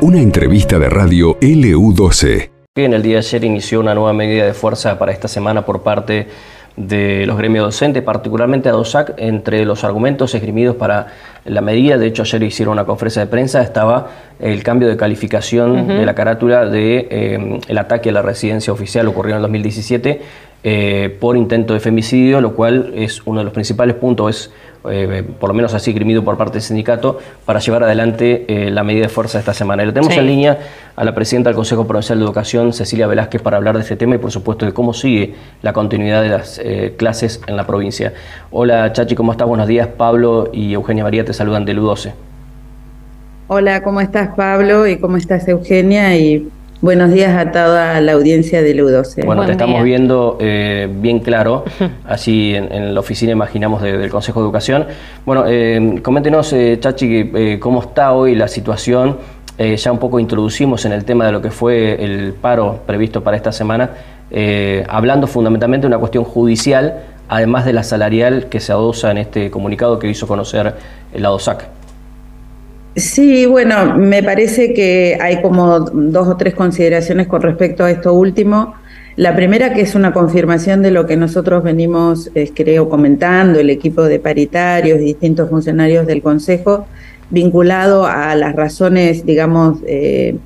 Una entrevista de radio LU12. En el día de ayer inició una nueva medida de fuerza para esta semana por parte de los gremios docentes, particularmente a DOSAC, entre los argumentos esgrimidos para la medida, de hecho ayer hicieron una conferencia de prensa, estaba el cambio de calificación de la carátula de eh, el ataque a la residencia oficial. Ocurrido en el 2017 eh, por intento de femicidio, lo cual es uno de los principales puntos, es eh, por lo menos así grimido por parte del sindicato, para llevar adelante eh, la medida de fuerza de esta semana. Y le tenemos en línea a la presidenta del Consejo Provincial de Educación, Cecilia Velázquez, para hablar de este tema y por supuesto de cómo sigue la continuidad de las eh, clases en la provincia. Hola Chachi, ¿cómo estás? Buenos días. Pablo y Eugenia María te saludan de LU12. Hola, ¿cómo estás Pablo? ¿Y cómo estás Eugenia? Y Buenos días a toda la audiencia de U12. Bueno, te estamos viendo eh, bien claro, así en, la oficina imaginamos del Consejo de Educación. Bueno, eh, coméntenos, eh, Chachi, eh, cómo está hoy la situación. ya un poco introducimos en el tema de lo que fue el paro previsto para esta semana, hablando fundamentalmente de una cuestión judicial, además de la salarial que se adosa en este comunicado que hizo conocer el ADOSAC. Sí, bueno, me parece que hay como dos o tres consideraciones con respecto a esto último. La primera que es una confirmación de lo que nosotros venimos, eh, creo, comentando, el equipo de paritarios y distintos funcionarios del Consejo, vinculado a las razones, digamos, eh,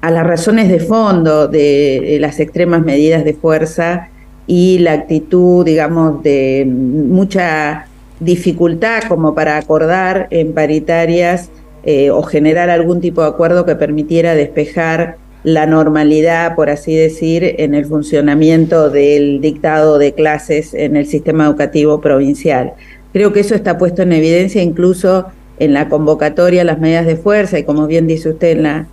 a las razones de fondo de, las extremas medidas de fuerza y la actitud, digamos, de mucha dificultad como para acordar en paritarias eh, o generar algún tipo de acuerdo que permitiera despejar la normalidad, por así decir, en el funcionamiento del dictado de clases en el sistema educativo provincial. Creo que eso está puesto en evidencia incluso en la convocatoria las medidas de fuerza y como bien dice usted en la,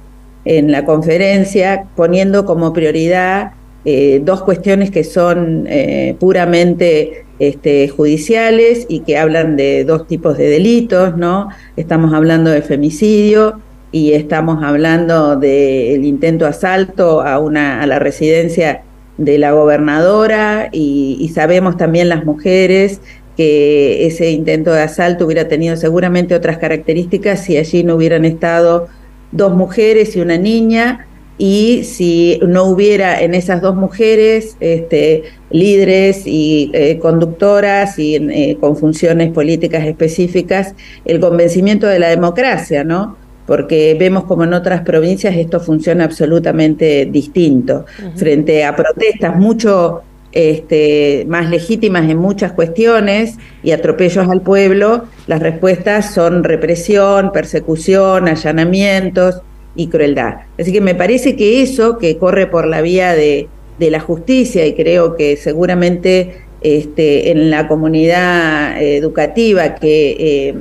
en la conferencia, poniendo como prioridad eh, dos cuestiones que son eh, puramente este, judiciales y que hablan de dos tipos de delitos, ¿no? Estamos hablando de femicidio y estamos hablando del intento asalto a, una, a la residencia de la gobernadora y, y sabemos también las mujeres que ese intento de asalto hubiera tenido seguramente otras características si allí no hubieran estado dos mujeres y una niña y si no hubiera en esas dos mujeres este, líderes y eh, conductoras y eh, con funciones políticas específicas, el convencimiento de la democracia, ¿no? Porque vemos como en otras provincias esto funciona absolutamente distinto. Frente a protestas mucho este, más legítimas en muchas cuestiones y atropellos al pueblo, las respuestas son represión, persecución, allanamientos y crueldad. Así que me parece que eso que corre por la vía de, la justicia y creo que seguramente este, en la comunidad educativa que, eh,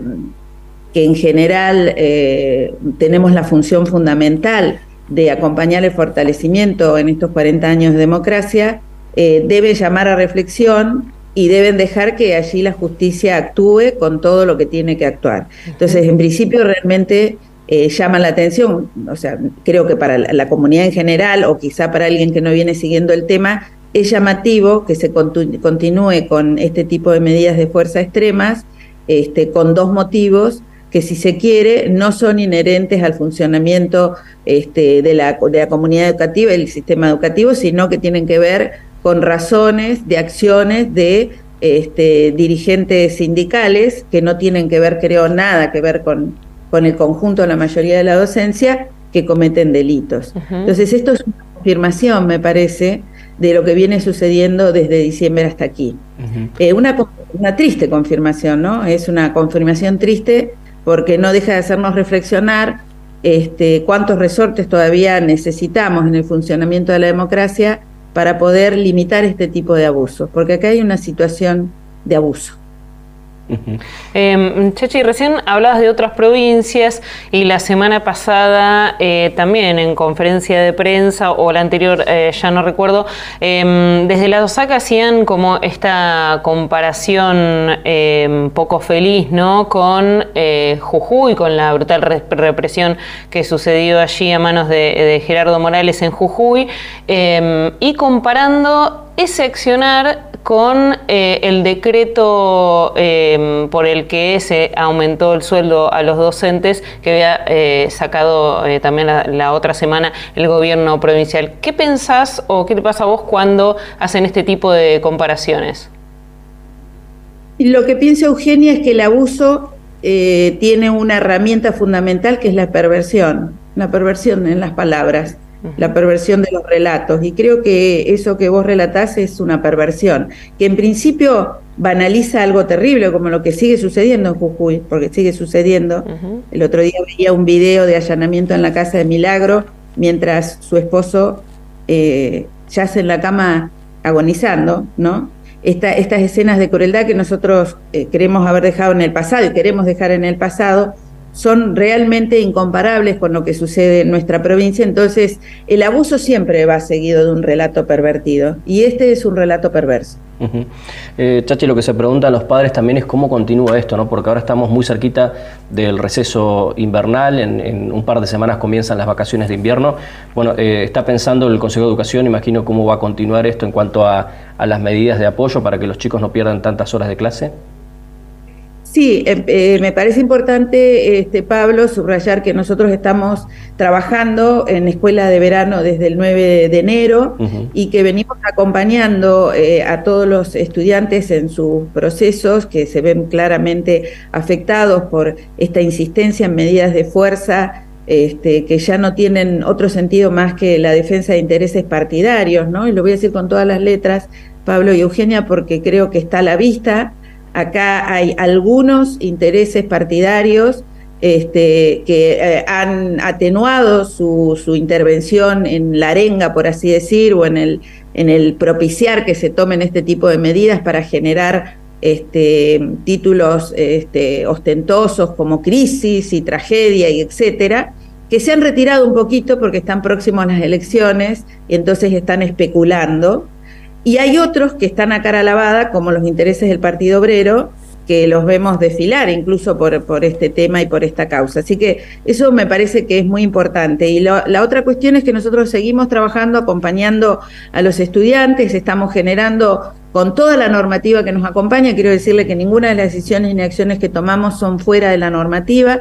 que en general eh, tenemos la función fundamental de acompañar el fortalecimiento en estos 40 años de democracia, eh, debe llamar a reflexión y deben dejar que allí la justicia actúe con todo lo que tiene que actuar. Entonces, en principio, realmente eh, llaman la atención, o sea, creo que para la, comunidad en general o quizá para alguien que no viene siguiendo el tema, es llamativo que se continúe con este tipo de medidas de fuerza extremas, este, con dos motivos que si se quiere no son inherentes al funcionamiento este, de, la, de la comunidad educativa y del sistema educativo, sino que tienen que ver con razones de acciones de este, dirigentes sindicales que no tienen que ver, creo, nada que ver con, con el conjunto de la mayoría de la docencia que cometen delitos. Entonces, esto es una confirmación, me parece, de lo que viene sucediendo desde diciembre hasta aquí. Eh, una, una triste confirmación, ¿no? Es una confirmación triste porque no deja de hacernos reflexionar este, cuántos resortes todavía necesitamos en el funcionamiento de la democracia para poder limitar este tipo de abusos, porque acá hay una situación de abuso. Eh, Chechi, recién hablabas de otras provincias y la semana pasada eh, también en conferencia de prensa o la anterior, eh, ya no recuerdo, em, desde la Osaka hacían como esta comparación em, poco feliz ¿no? con eh, Jujuy, con la brutal represión que sucedió allí a manos de, Gerardo Morales en Jujuy y comparando ese accionar con el decreto em, por el que se aumentó el sueldo a los docentes que había eh, sacado eh, también la, otra semana el gobierno provincial. ¿Qué pensás o qué te pasa a vos cuando hacen este tipo de comparaciones? Lo que piensa Eugenia es que el abuso tiene una herramienta fundamental que es la perversión, la perversión en las palabras la perversión de los relatos. Y creo que eso que vos relatás es una perversión, que en principio banaliza algo terrible, como lo que sigue sucediendo en Jujuy, porque sigue sucediendo. El otro día veía un video de allanamiento en la casa de Milagro, mientras su esposo eh, yace en la cama agonizando, ¿no? estas escenas de crueldad que nosotros eh, queremos haber dejado en el pasado y queremos dejar en el pasado, son realmente incomparables con lo que sucede en nuestra provincia, entonces el abuso siempre va seguido de un relato pervertido y este es un relato perverso. Eh, Chachi, lo que se preguntan los padres también es cómo continúa esto, ¿no? porque ahora estamos muy cerquita del receso invernal, en, un par de semanas comienzan las vacaciones de invierno. Bueno, eh, está pensando el Consejo de Educación, imagino cómo va a continuar esto en cuanto a las medidas de apoyo para que los chicos no pierdan tantas horas de clase. Sí, eh, eh, me parece importante, este, Pablo, subrayar que nosotros estamos trabajando en escuela de verano desde el 9 de enero y que venimos acompañando eh, a todos los estudiantes en sus procesos que se ven claramente afectados por esta insistencia en medidas de fuerza este, que ya no tienen otro sentido más que la defensa de intereses partidarios, ¿no? Y lo voy a decir con todas las letras, Pablo y Eugenia, porque creo que está a la vista Acá hay algunos intereses partidarios este, que eh, han atenuado su, intervención en la arenga, por así decir, o en el, en el propiciar que se tomen este tipo de medidas para generar este, títulos este, ostentosos como crisis y tragedia y etcétera, que se han retirado un poquito porque están próximos a las elecciones y entonces están especulando. Y hay otros que están a cara lavada, como los intereses del Partido Obrero, que los vemos desfilar incluso por, por este tema y por esta causa. Así que eso me parece que es muy importante. Y la otra cuestión es que nosotros seguimos trabajando, acompañando a los estudiantes, estamos generando con toda la normativa que nos acompaña, quiero decirle que ninguna de las decisiones ni acciones que tomamos son fuera de la normativa,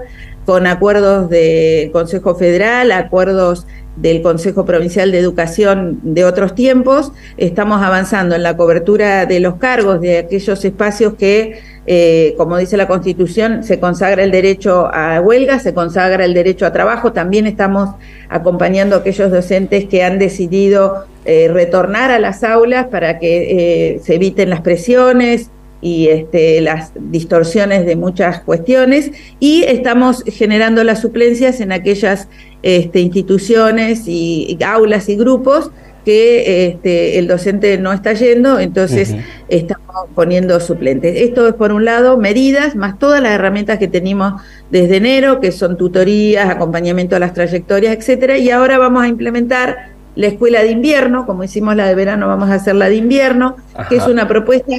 con acuerdos del Consejo Federal, acuerdos del Consejo Provincial de Educación de otros tiempos, estamos avanzando en la cobertura de los cargos de aquellos espacios que, eh, como dice la Constitución, se consagra el derecho a huelga, se consagra el derecho a trabajo. También estamos acompañando a aquellos docentes que han decidido eh, retornar a las aulas para que eh, se eviten las presiones, y este, las distorsiones de muchas cuestiones y estamos generando las suplencias en aquellas este, instituciones y, aulas y grupos que este, el docente no está yendo, entonces estamos poniendo suplentes. Esto es por un lado medidas, más todas las herramientas que tenemos desde enero, que son tutorías, acompañamiento a las trayectorias, etcétera, y ahora vamos a implementar la escuela de invierno, como hicimos la de verano, vamos a hacer la de invierno, que es una propuesta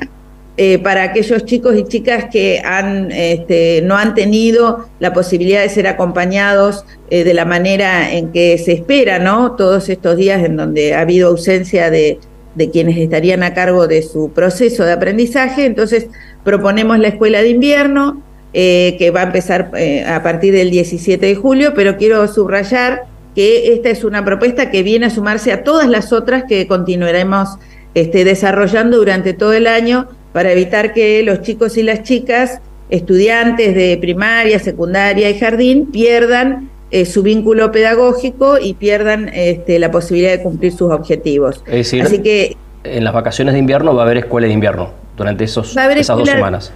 eh, para aquellos chicos y chicas que han, este, no han tenido la posibilidad de ser acompañados eh, de la manera en que se espera, ¿no? Todos estos días en donde ha habido ausencia de, quienes estarían a cargo de su proceso de aprendizaje. Entonces, proponemos la escuela de invierno, eh, que va a empezar a partir del 17 de julio, pero quiero subrayar que esta es una propuesta que viene a sumarse a todas las otras que continuaremos este, desarrollando durante todo el año para evitar que los chicos y las chicas, estudiantes de primaria, secundaria y jardín, pierdan eh, su vínculo pedagógico y pierdan este, la posibilidad de cumplir sus objetivos. Es decir, Así que en las vacaciones de invierno va a haber escuela de invierno durante esos, esas dos semanas.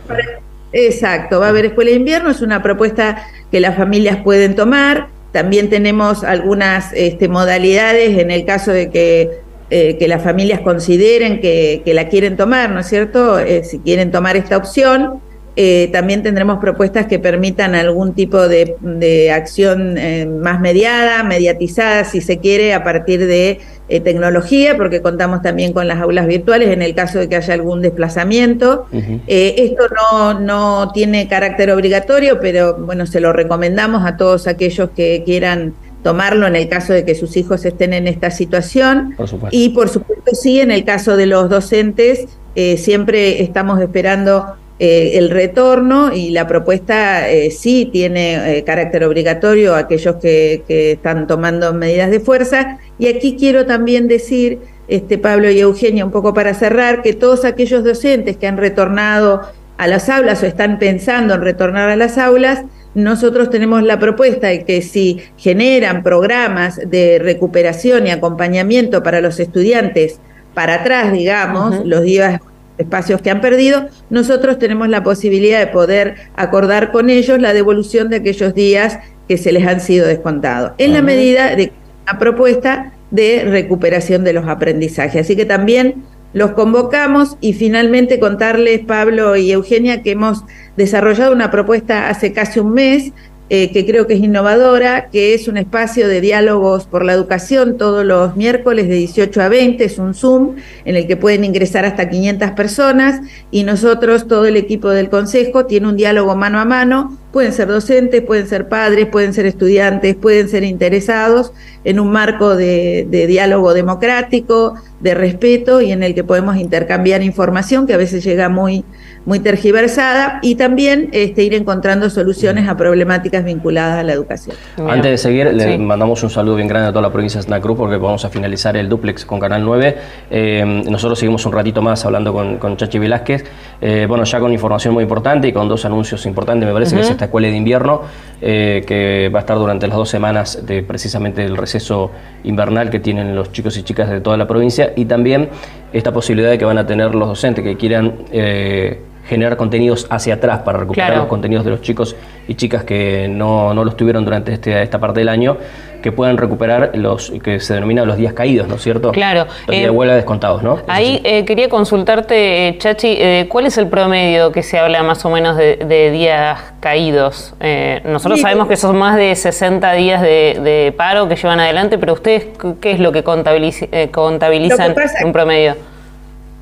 Exacto, va a haber escuela de invierno, es una propuesta que las familias pueden tomar. También tenemos algunas este, modalidades en el caso de que eh, que las familias consideren que, la quieren tomar, ¿no es cierto? Eh, si quieren tomar esta opción, eh, también tendremos propuestas que permitan algún tipo de, acción más mediada, mediatizada, si se quiere, a partir de tecnología, porque contamos también con las aulas virtuales en el caso de que haya algún desplazamiento. esto no, no tiene carácter obligatorio, pero bueno, se lo recomendamos a todos aquellos que quieran tomarlo en el caso de que sus hijos estén en esta situación. y por supuesto sí, en el caso de los docentes, eh, siempre estamos esperando eh, el retorno y la propuesta eh, sí tiene carácter obligatorio a aquellos que, que, están tomando medidas de fuerza. Y aquí quiero también decir, este, Pablo y Eugenia, un poco para cerrar, que todos aquellos docentes que han retornado a las aulas o están pensando en retornar a las aulas, nosotros tenemos la propuesta de que si generan programas de recuperación y acompañamiento para los estudiantes para atrás, digamos, los días espacios que han perdido, nosotros tenemos la posibilidad de poder acordar con ellos la devolución de aquellos días que se les han sido descontados, en la medida de una propuesta de recuperación de los aprendizajes. Así que también los convocamos y finalmente contarles, Pablo y Eugenia, que hemos desarrollado una propuesta hace casi un mes eh, que creo que es innovadora, que es un espacio de diálogos por la educación todos los miércoles de 18 a 20, es un Zoom en el que pueden ingresar hasta 500 personas y nosotros, todo el equipo del Consejo, tiene un diálogo mano a mano, pueden ser docentes, pueden ser padres, pueden ser estudiantes, pueden ser interesados en un marco de, de diálogo democrático, de respeto y en el que podemos intercambiar información que a veces llega muy muy tergiversada y también este, ir encontrando soluciones a problemáticas vinculadas a la educación. Antes de seguir, le mandamos un saludo bien grande a toda la provincia de Santa Cruz porque vamos a finalizar el duplex con Canal 9. Eh, nosotros seguimos un ratito más hablando con, Chachi Velázquez, eh, bueno, ya con información muy importante y con dos anuncios importantes, me parece que es esta escuela de invierno eh, que va a estar durante las dos semanas de precisamente el receso invernal que tienen los chicos y chicas de toda la provincia y también esta posibilidad de que van a tener los docentes que quieran generar contenidos hacia atrás para recuperar los contenidos de los chicos y chicas que no, no los tuvieron durante este, esta parte del año, que puedan recuperar los que se denominan los días caídos, ¿no es cierto? Claro. Los días de eh, huelga descontados, ¿no? Ahí eh, quería consultarte, eh, Chachi, ¿cuál es el promedio que se habla más o menos de, días caídos? nosotros sabemos que son más de 60 días de, paro que llevan adelante, pero ustedes, ¿qué es lo que contabilizan en un promedio?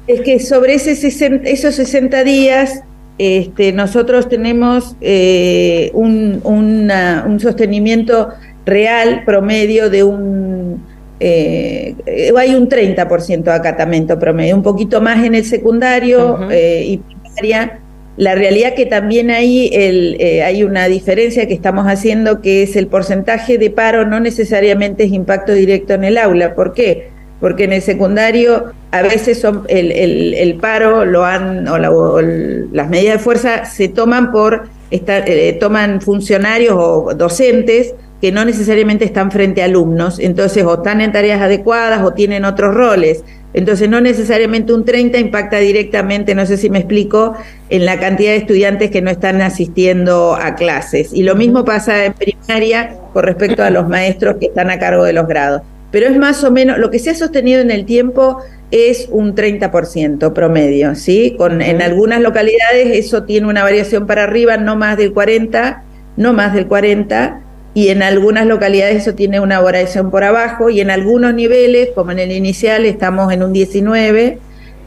Es que sobre ese esos 60 días este, nosotros tenemos eh, un, un, sostenimiento real promedio de un... Eh, hay un 30% de acatamento promedio, un poquito más en el secundario eh, y primaria. La realidad que también ahí el, hay una diferencia que estamos haciendo que es el porcentaje de paro no necesariamente es impacto directo en el aula. ¿Por qué? porque en el secundario a veces son el, paro lo han o, las medidas de fuerza se toman por eh, toman funcionarios o docentes que no necesariamente están frente a alumnos, entonces o están en tareas adecuadas o tienen otros roles. Entonces no necesariamente un 30 impacta directamente, no sé si me explico, en la cantidad de estudiantes que no están asistiendo a clases. Y lo mismo pasa en primaria con respecto a los maestros que están a cargo de los grados pero es más o menos, lo que se ha sostenido en el tiempo es un 30% promedio, ¿sí? Con, En algunas localidades eso tiene una variación para arriba, no más del 40, no más del 40, y en algunas localidades eso tiene una variación por abajo, y en algunos niveles, como en el inicial, estamos en un 19,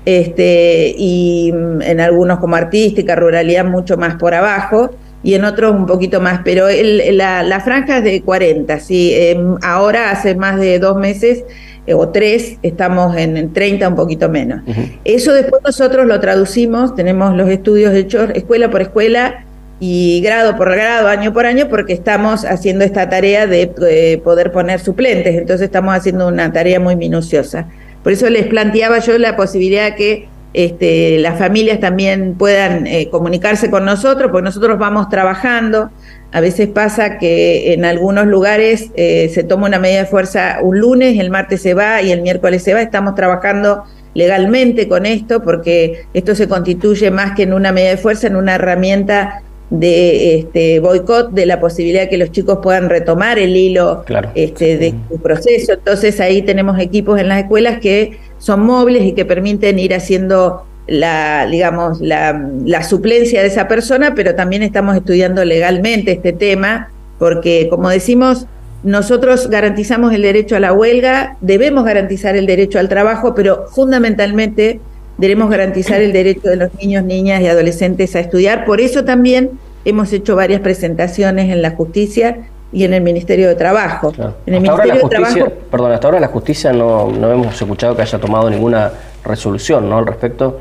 este, y en algunos como artística, ruralidad, mucho más por abajo y en otros un poquito más, pero la, franja es de 40, ¿sí? Em, ahora hace más de dos meses eh, o tres estamos en, 30, un poquito menos. Eso después nosotros lo traducimos, tenemos los estudios hechos escuela por escuela y grado por grado, año por año, porque estamos haciendo esta tarea de eh, poder poner suplentes, entonces estamos haciendo una tarea muy minuciosa. Por eso les planteaba yo la posibilidad que este, las familias también puedan eh, comunicarse con nosotros, porque nosotros vamos trabajando. A veces pasa que en algunos lugares eh, se toma una medida de fuerza un lunes, el martes se va y el miércoles se va. Estamos trabajando legalmente con esto porque esto se constituye más que en una medida de fuerza, en una herramienta de este, boicot, de la posibilidad de que los chicos puedan retomar el hilo este, de su proceso. Entonces ahí tenemos equipos en las escuelas que son móviles y que permiten ir haciendo la, digamos, la, suplencia de esa persona, pero también estamos estudiando legalmente este tema, porque como decimos, nosotros garantizamos el derecho a la huelga, debemos garantizar el derecho al trabajo, pero fundamentalmente debemos garantizar el derecho de los niños, niñas y adolescentes a estudiar. Por eso también hemos hecho varias presentaciones en la justicia y en el Ministerio de Trabajo. En el Ministerio de Trabajo, perdón, hasta ahora la justicia no, no hemos escuchado que haya tomado ninguna resolución ¿no? al respecto.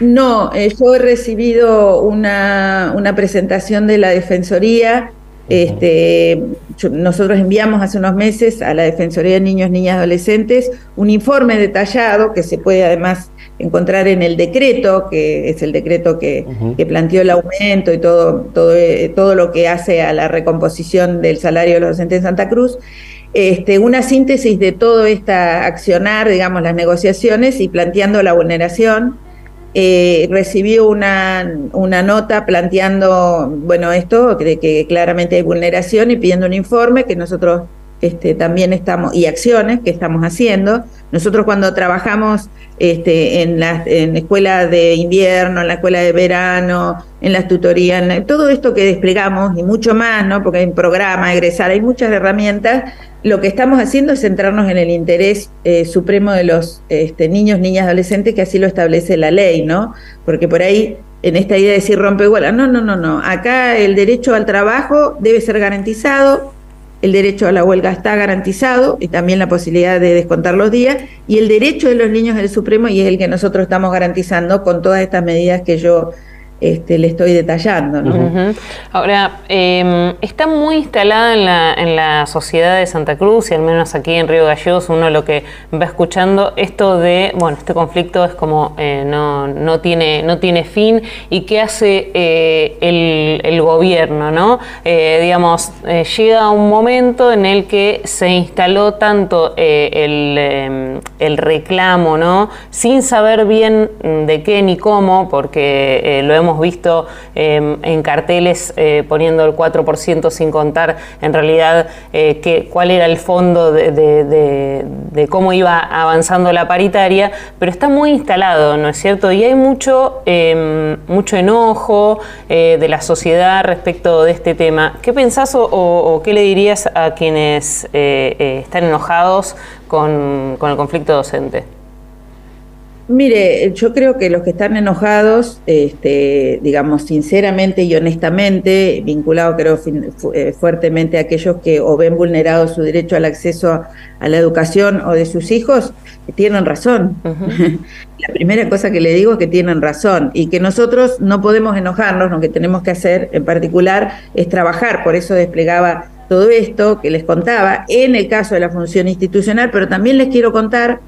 No, eh, yo he recibido una, una, presentación de la Defensoría. Este, nosotros enviamos hace unos meses a la Defensoría de Niños, Niñas y Adolescentes un informe detallado que se puede además encontrar en el decreto, que es el decreto que, planteó el aumento y todo, todo, eh, todo lo que hace a la recomposición del salario de los docentes en Santa Cruz. Este, una síntesis de todo esta accionar, digamos, las negociaciones y planteando la vulneración eh, recibió una, una, nota planteando, bueno, esto, de que claramente hay vulneración y pidiendo un informe que nosotros este, también estamos, y acciones que estamos haciendo. Nosotros cuando trabajamos este, en la en escuela de invierno, en la escuela de verano, en las tutorías, todo esto que desplegamos y mucho más, ¿no? porque hay un programa, egresar, hay muchas herramientas, lo que estamos haciendo es centrarnos en el interés eh, supremo de los este, niños, niñas, adolescentes, que así lo establece la ley, ¿no? Porque por ahí, en esta idea de decir rompe igual, no, no, no, no. Acá el derecho al trabajo debe ser garantizado, el derecho a la huelga está garantizado y también la posibilidad de descontar los días, y el derecho de los niños es el supremo y es el que nosotros estamos garantizando con todas estas medidas que yo este, le estoy detallando. Ahora, em, está muy instalada en la, sociedad de Santa Cruz y al menos aquí en Río Gallegos uno lo que va escuchando esto de, bueno, este conflicto es como eh, no, no, tiene, no tiene fin y qué hace eh, el, gobierno, ¿no? Eh, digamos, llega un momento en el que se instaló tanto el, em, el reclamo, ¿no? Sin saber bien de qué ni cómo, porque lo hemos hemos visto em, en carteles eh, poniendo el 4% sin contar en realidad eh, cuál era el fondo de, cómo iba avanzando la paritaria, pero está muy instalado, ¿no es cierto? Y hay mucho, em, mucho enojo eh, de la sociedad respecto de este tema. ¿Qué pensás o, qué le dirías a quienes están enojados con el conflicto docente? Mire, yo creo que los que están enojados, este, digamos, sinceramente y honestamente, vinculado creo eh, fuertemente a aquellos que o ven vulnerado su derecho al acceso a la educación o de sus hijos, tienen razón. la primera cosa que le digo es que tienen razón y que nosotros no podemos enojarnos, lo que tenemos que hacer en particular es trabajar, por eso desplegaba todo esto que les contaba en el caso de la función institucional, pero también les quiero contar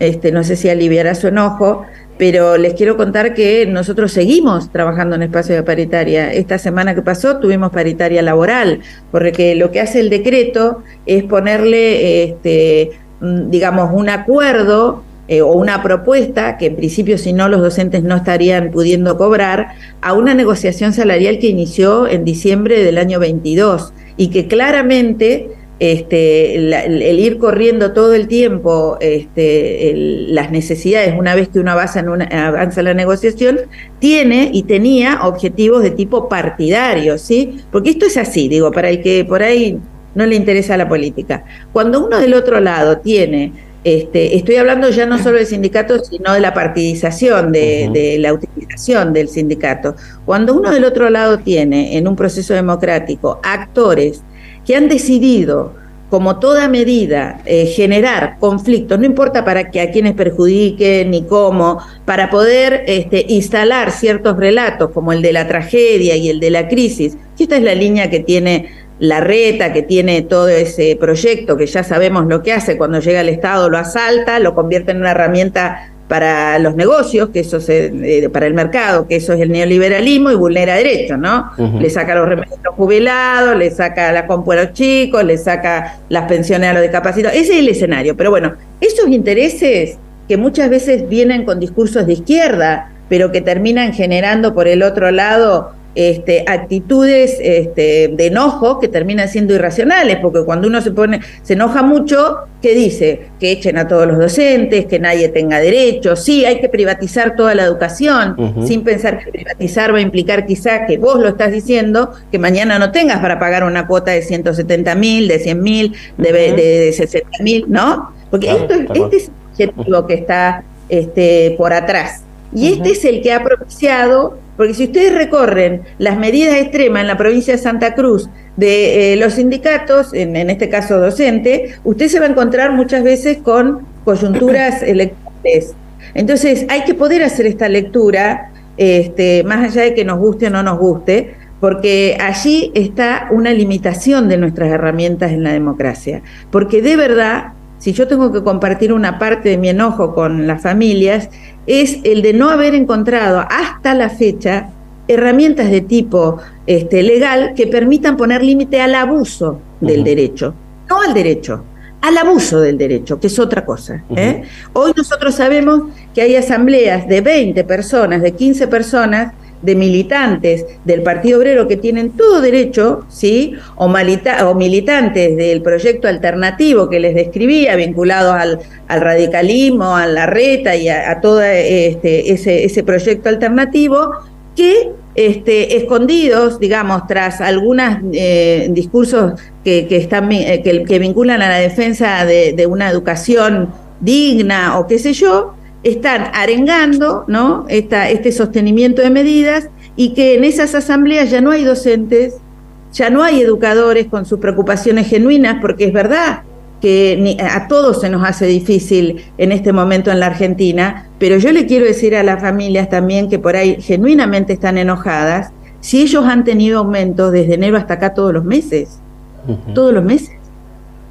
este, no sé si aliviará su enojo, pero les quiero contar que nosotros seguimos trabajando en espacio de paritaria. Esta semana que pasó tuvimos paritaria laboral, porque lo que hace el decreto es ponerle, este, mm, digamos, un acuerdo eh, o una propuesta, que en principio si no los docentes no estarían pudiendo cobrar, a una negociación salarial que inició en diciembre del año 22 y que claramente este, el, ir corriendo todo el tiempo este, las necesidades una vez que uno avanza en, una, avanza la negociación, tiene y tenía objetivos de tipo partidario, ¿sí? Porque esto es así, digo, para el que por ahí no le interesa la política. Cuando uno del otro lado tiene este, estoy hablando ya no solo del sindicato, sino de la partidización, de, de, la utilización del sindicato. Cuando uno del otro lado tiene en un proceso democrático actores que han decidido, como toda medida, eh, generar conflictos, no importa para que a quienes perjudique ni cómo, para poder este, instalar ciertos relatos como el de la tragedia y el de la crisis, y esta es la línea que tiene la reta, que tiene todo ese proyecto, que ya sabemos lo que hace cuando llega al Estado, lo asalta, lo convierte en una herramienta para los negocios, que eso es eh, para el mercado, que eso es el neoliberalismo y vulnera derechos, ¿no? Le saca los remedios jubilados, le saca la compu a los chicos, le saca las pensiones a los discapacitados. Ese es el escenario. Pero bueno, esos intereses que muchas veces vienen con discursos de izquierda, pero que terminan generando por el otro lado este, actitudes este, de enojo que terminan siendo irracionales, porque cuando uno se pone, se enoja mucho, ¿qué dice? Que echen a todos los docentes, que nadie tenga derecho, sí, hay que privatizar toda la educación, sin pensar que privatizar va a implicar quizá que vos lo estás diciendo, que mañana no tengas para pagar una cuota de 170 mil, de 100 mil, de, 60 mil, ¿no? Porque esto, este es el objetivo que está este, por atrás. Y este es el que ha propiciado porque si ustedes recorren las medidas extremas en la provincia de Santa Cruz de eh, los sindicatos, en, este caso docente, usted se va a encontrar muchas veces con coyunturas electorales. Entonces, hay que poder hacer esta lectura, este, más allá de que nos guste o no nos guste, porque allí está una limitación de nuestras herramientas en la democracia. Porque de verdad, si yo tengo que compartir una parte de mi enojo con las familias, es el de no haber encontrado hasta la fecha herramientas de tipo este, legal que permitan poner límite al abuso del derecho, no al derecho, al abuso del derecho, que es otra cosa. ¿eh? Hoy nosotros sabemos que hay asambleas de 20 personas, de 15 personas, de militantes del Partido Obrero que tienen todo derecho, ¿sí? O, o militantes del proyecto alternativo que les describía, vinculados al, radicalismo, a la reta y a, todo este, ese, ese proyecto alternativo, que este, escondidos, digamos, tras algunos eh, discursos que, están, eh, que, vinculan a la defensa de, una educación digna o qué sé yo, están arengando ¿no? este sostenimiento de medidas y que en esas asambleas ya no hay docentes, ya no hay educadores con sus preocupaciones genuinas, porque es verdad, que a todos se nos hace difícil en este momento en la Argentina, pero yo le quiero decir a las familias también que por ahí genuinamente están enojadas, si ellos han tenido aumentos desde enero hasta acá todos los meses, todos los meses.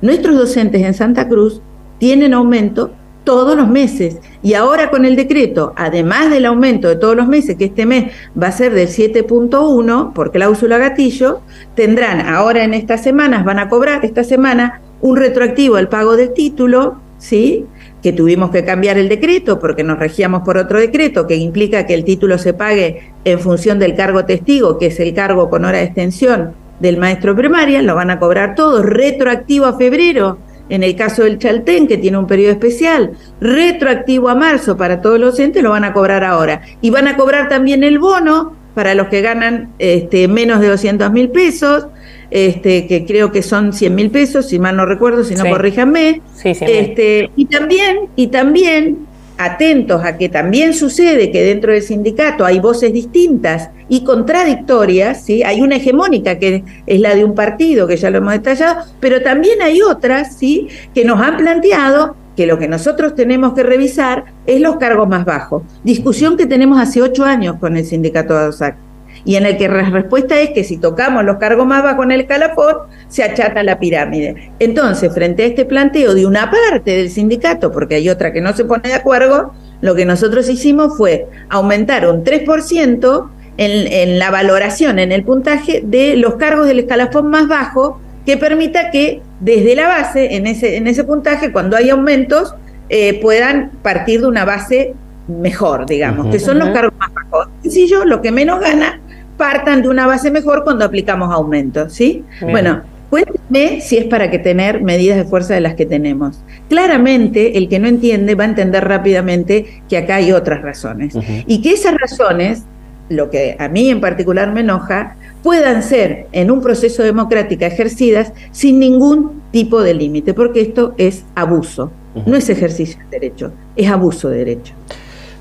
Nuestros docentes en Santa Cruz tienen aumento todos los meses. Y ahora con el decreto, además del aumento de todos los meses, que este mes va a ser del 7.1 por cláusula gatillo, tendrán ahora en estas semanas, van a cobrar esta semana un retroactivo al pago del título, ¿sí? que tuvimos que cambiar el decreto porque nos regíamos por otro decreto que implica que el título se pague en función del cargo testigo, que es el cargo con hora de extensión del maestro primaria, lo van a cobrar todos, retroactivo a febrero, en el caso del Chaltén, que tiene un periodo especial, retroactivo a marzo para todos los docentes, lo van a cobrar ahora. Y van a cobrar también el bono para los que ganan este, menos de 200 mil pesos, este, que creo que son 100 mil pesos, si mal no recuerdo, si no corríjanme. este, y también, y también atentos a que también sucede que dentro del sindicato hay voces distintas y contradictorias, ¿sí? hay una hegemónica que es la de un partido, que ya lo hemos detallado, pero también hay otras ¿sí? que nos han planteado que lo que nosotros tenemos que revisar es los cargos más bajos. Discusión que tenemos hace ocho años con el sindicato de ADOSAC y en el que la respuesta es que si tocamos los cargos más bajos en el calafón, se achata la pirámide. Entonces, frente a este planteo de una parte del sindicato, porque hay otra que no se pone de acuerdo, lo que nosotros hicimos fue aumentar un 3% en, en la valoración, en el puntaje de los cargos del escalafón más bajo, que permita que desde la base, en ese, en ese puntaje, cuando hay aumentos, eh, puedan partir de una base mejor, digamos, que son los cargos más bajos. Sencillo, lo que menos gana partan de una base mejor cuando aplicamos aumentos, ¿sí? Bueno, cuénteme si es para que tener medidas de fuerza de las que tenemos. Claramente, el que no entiende va a entender rápidamente que acá hay otras razones. Y que esas razones, lo que a mí en particular me enoja, puedan ser en un proceso democrático ejercidas sin ningún tipo de límite, porque esto es abuso, no es ejercicio de derecho, es abuso de derecho.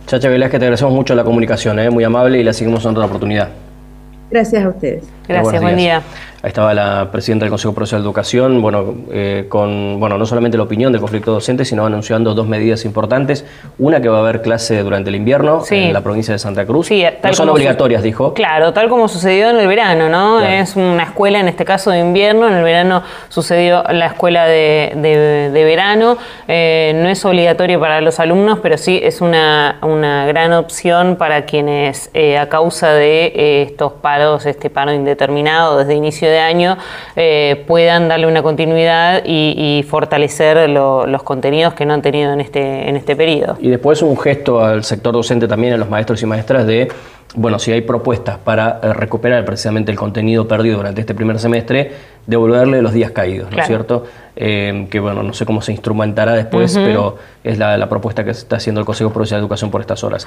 Chacha Velázquez, te agradecemos mucho la comunicación, ¿eh? muy amable y la seguimos en otra oportunidad. Gracias a ustedes. Gracias, buen día. Ahí estaba la presidenta del Consejo Profesional de Educación, bueno, eh, con bueno, no solamente la opinión del conflicto docente, sino anunciando dos medidas importantes. Una que va a haber clase durante el invierno en la provincia de Santa Cruz. Sí, no son obligatorias, dijo. Claro, tal como sucedió en el verano, ¿no? Es una escuela, en este caso de invierno, en el verano sucedió la escuela de, verano. Eh, no es obligatorio para los alumnos, pero sí es una, una gran opción para quienes eh, a causa de estos paros, este paro indeterminado desde inicio de año eh, puedan darle una continuidad y, fortalecer los contenidos que no han tenido en este, en este periodo. Y después un gesto al sector docente también, a los maestros y maestras de bueno, si hay propuestas para eh, recuperar precisamente el contenido perdido durante este primer semestre, devolverle los días caídos, ¿no es cierto? Eh, que bueno, no sé cómo se instrumentará después, pero es la, la propuesta que está haciendo el Consejo Provincial de Educación por estas horas.